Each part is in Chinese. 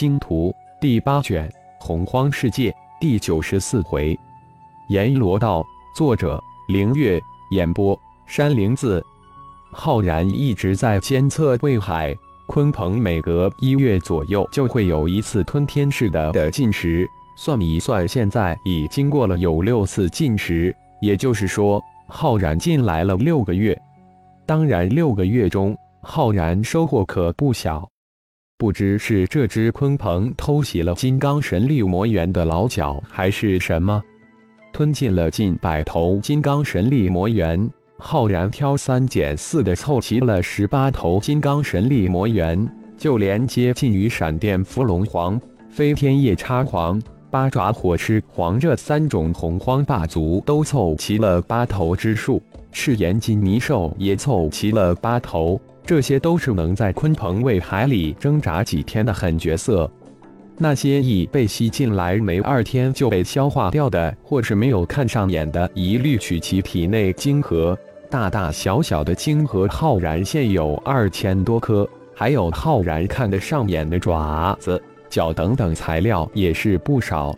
星图》第八卷《洪荒世界》第九十四回。阎罗道，作者：凌月，演播：山灵子。浩然一直在监测魏海、鲲鹏，每隔一月左右就会有一次吞天式的的进食。算一算，现在已经过了有六次进食，也就是说，浩然进来了六个月。当然，六个月中，浩然收获可不小。不知是这只鲲鹏偷袭了金刚神力魔猿的老脚，还是什么，吞进了近百头金刚神力魔猿。浩然挑三拣四的凑齐了十八头金刚神力魔猿，就连接近于闪电伏龙皇、飞天夜叉皇、八爪火狮皇这三种洪荒霸族都凑齐了八头之数，赤炎金泥兽也凑齐了八头。这些都是能在鲲鹏胃海里挣扎几天的狠角色。那些已被吸进来没二天就被消化掉的，或是没有看上眼的，一律取其体内晶核。大大小小的晶核，浩然现有二千多颗，还有浩然看得上眼的爪子、脚等等材料也是不少。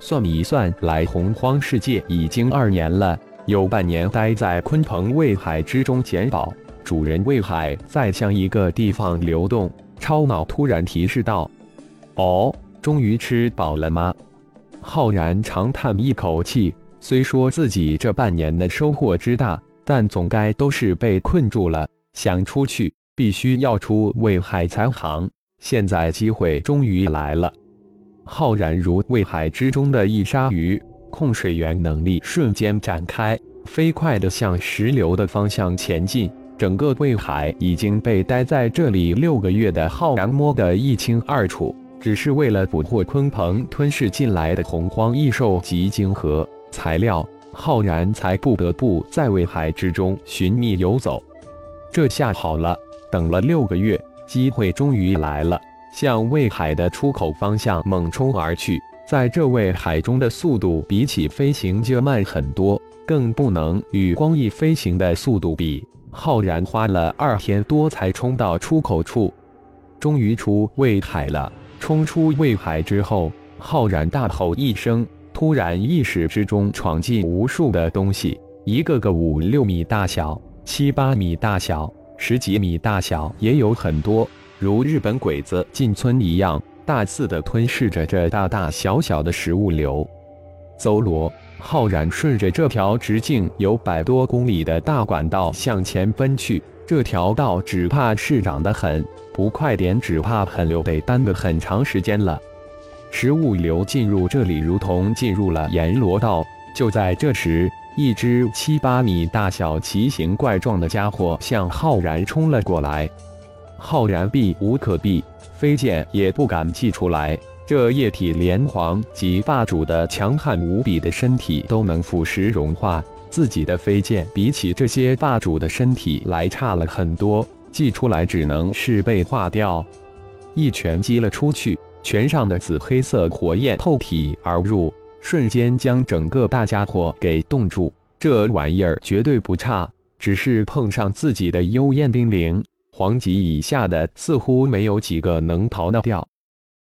算一算，来洪荒世界已经二年了，有半年待在鲲鹏胃海之中捡宝。主人胃海在向一个地方流动，超脑突然提示道：“哦，终于吃饱了吗？”浩然长叹一口气，虽说自己这半年的收获之大。但总该都是被困住了，想出去必须要出魏海才行。现在机会终于来了，浩然如魏海之中的一鲨鱼，控水源能力瞬间展开，飞快地向石流的方向前进。整个魏海已经被待在这里六个月的浩然摸得一清二楚，只是为了捕获鲲鹏吞噬进来的洪荒异兽及晶核材料。浩然才不得不在魏海之中寻觅游走，这下好了，等了六个月，机会终于来了，向魏海的出口方向猛冲而去。在这魏海中的速度比起飞行就慢很多，更不能与光翼飞行的速度比。浩然花了二天多才冲到出口处，终于出魏海了。冲出魏海之后，浩然大吼一声。突然，意识之中闯进无数的东西，一个个五六米大小、七八米大小、十几米大小，也有很多，如日本鬼子进村一样，大肆的吞噬着这大大小小的食物流。邹罗浩然顺着这条直径有百多公里的大管道向前奔去，这条道只怕是长得很，不快点，只怕很留得耽搁很长时间了。食物流进入这里，如同进入了阎罗道。就在这时，一只七八米大小、奇形怪状的家伙向浩然冲了过来。浩然避无可避，飞剑也不敢祭出来。这液体连皇及霸主的强悍无比的身体都能腐蚀融化，自己的飞剑比起这些霸主的身体来差了很多，祭出来只能是被化掉。一拳击了出去。拳上的紫黑色火焰透体而入，瞬间将整个大家伙给冻住。这玩意儿绝对不差，只是碰上自己的幽焰冰灵，黄级以下的似乎没有几个能逃得掉。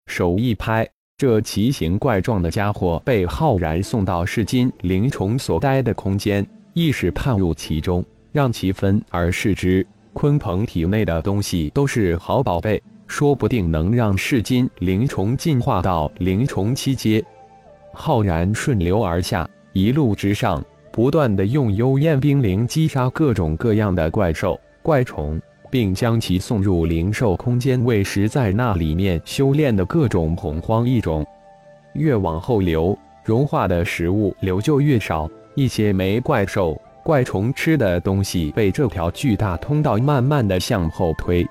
手一拍，这奇形怪状的家伙被浩然送到噬金灵虫所待的空间，意识探入其中，让其分而视之。鲲鹏体内的东西都是好宝贝。说不定能让噬金灵虫进化到灵虫七阶。浩然顺流而下，一路之上，不断的用幽焰冰灵击杀各种各样的怪兽、怪虫，并将其送入灵兽空间喂食，在那里面修炼的各种洪荒异种。越往后流，融化的食物流就越少，一些没怪兽、怪虫吃的东西被这条巨大通道慢慢的向后推。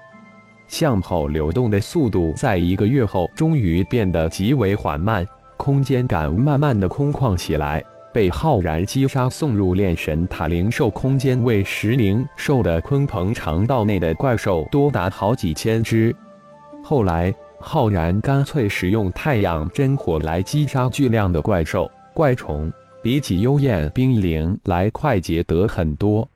向后流动的速度，在一个月后终于变得极为缓慢，空间感慢慢的空旷起来。被浩然击杀送入炼神塔灵兽空间为食灵兽的鲲鹏肠道内的怪兽多达好几千只。后来，浩然干脆使用太阳真火来击杀巨量的怪兽怪虫，比起幽燕冰灵来快捷得很多。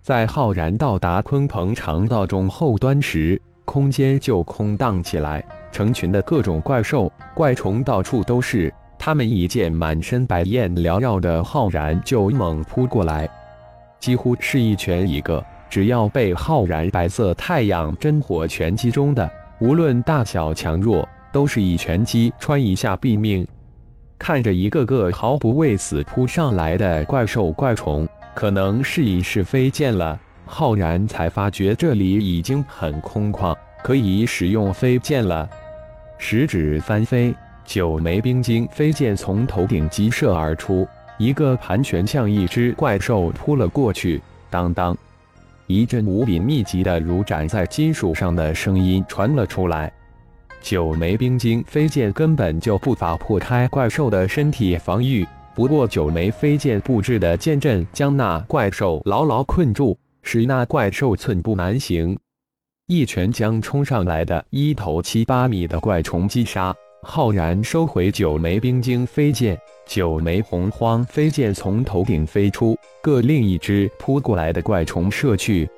在浩然到达鲲鹏肠道中后端时，空间就空荡起来，成群的各种怪兽、怪虫到处都是。他们一见满身白烟缭绕的浩然，就猛扑过来，几乎是一拳一个。只要被浩然白色太阳真火拳击中的，无论大小强弱，都是一拳击穿一下毙命。看着一个个毫不畏死扑上来的怪兽怪虫，可能试一试飞剑了。浩然才发觉这里已经很空旷，可以使用飞剑了。食指翻飞。九枚冰晶飞剑从头顶急射而出，一个盘旋向一只怪兽扑了过去。当当，一阵无比密集的如斩在金属上的声音传了出来。九枚冰晶飞剑根本就不法破开怪兽的身体防御，不过九枚飞剑布置的剑阵将那怪兽牢牢困住，使那怪兽寸步难行。一拳将冲上来的一头七八米的怪虫击杀。浩然收回九枚冰晶飞剑，九枚洪荒飞剑从头顶飞出，各另一只扑过来的怪虫射去。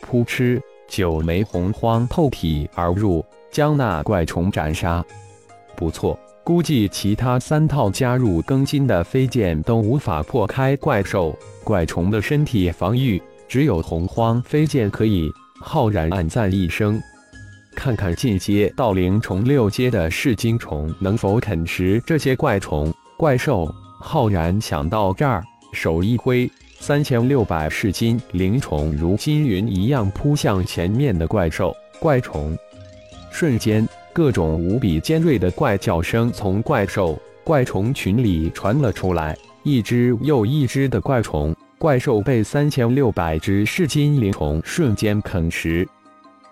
扑哧，九枚洪荒透体而入，将那怪虫斩杀。不错，估计其他三套加入更新的飞剑都无法破开怪兽、怪虫的身体防御，只有洪荒飞剑可以。浩然暗赞一声。看看进阶到灵虫六阶的噬金虫能否啃食这些怪虫怪兽。浩然想到这儿，手一挥，三千六百噬金灵虫如金云一样扑向前面的怪兽怪虫。瞬间，各种无比尖锐的怪叫声从怪兽怪虫群里传了出来，一只又一只的怪虫怪兽被三千六百只噬金灵虫瞬间啃食，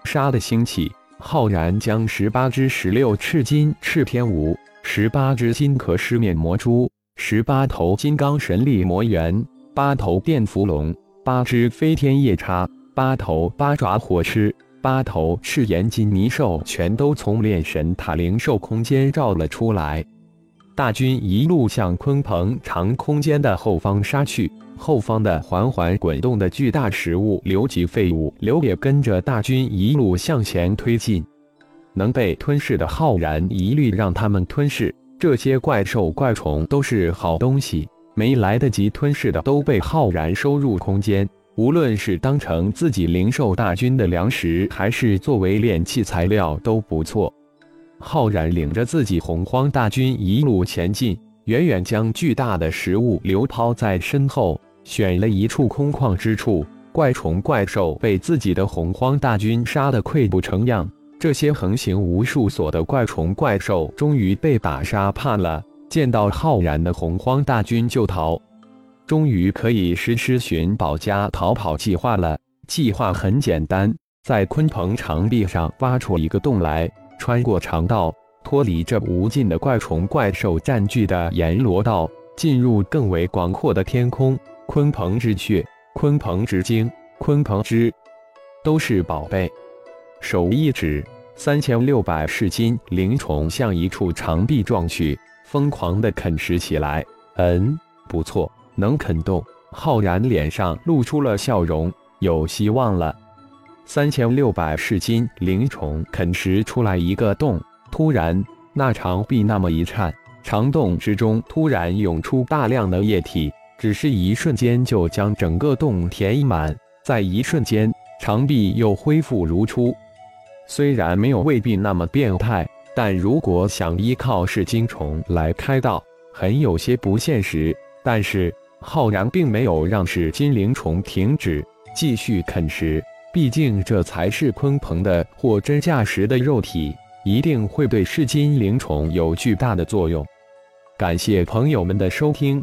杀的兴起。浩然将十八只十六赤金赤天蜈，十八只金壳狮面魔蛛，十八头金刚神力魔猿，八头电伏龙，八只飞天夜叉，八头八爪火狮，八头赤炎金泥兽，全都从炼神塔灵兽空间照了出来。大军一路向鲲鹏长空间的后方杀去。后方的缓缓滚动的巨大食物流及废物流也跟着大军一路向前推进。能被吞噬的浩然一律让他们吞噬。这些怪兽怪虫都是好东西，没来得及吞噬的都被浩然收入空间。无论是当成自己灵兽大军的粮食，还是作为炼器材料都不错。浩然领着自己洪荒大军一路前进，远远将巨大的食物流抛在身后。选了一处空旷之处，怪虫怪兽被自己的洪荒大军杀得溃不成样。这些横行无数所的怪虫怪兽终于被打杀怕了，见到浩然的洪荒大军就逃，终于可以实施寻宝加逃跑计划了。计划很简单，在鲲鹏长壁上挖出一个洞来，穿过长道，脱离这无尽的怪虫怪兽占据的阎罗道，进入更为广阔的天空。鲲鹏之穴、鲲鹏之精、鲲鹏之，都是宝贝。手一指，三千六百噬金灵虫向一处长壁撞去，疯狂地啃食起来。嗯，不错，能啃动。浩然脸上露出了笑容，有希望了。三千六百噬金灵虫啃食出来一个洞，突然，那长壁那么一颤，长洞之中突然涌出大量的液体。只是一瞬间，就将整个洞填满。在一瞬间，长壁又恢复如初。虽然没有未必那么变态，但如果想依靠噬金虫来开道，很有些不现实。但是浩然并没有让噬金灵虫停止继续啃食，毕竟这才是鲲鹏的货真价实的肉体，一定会对噬金灵虫有巨大的作用。感谢朋友们的收听。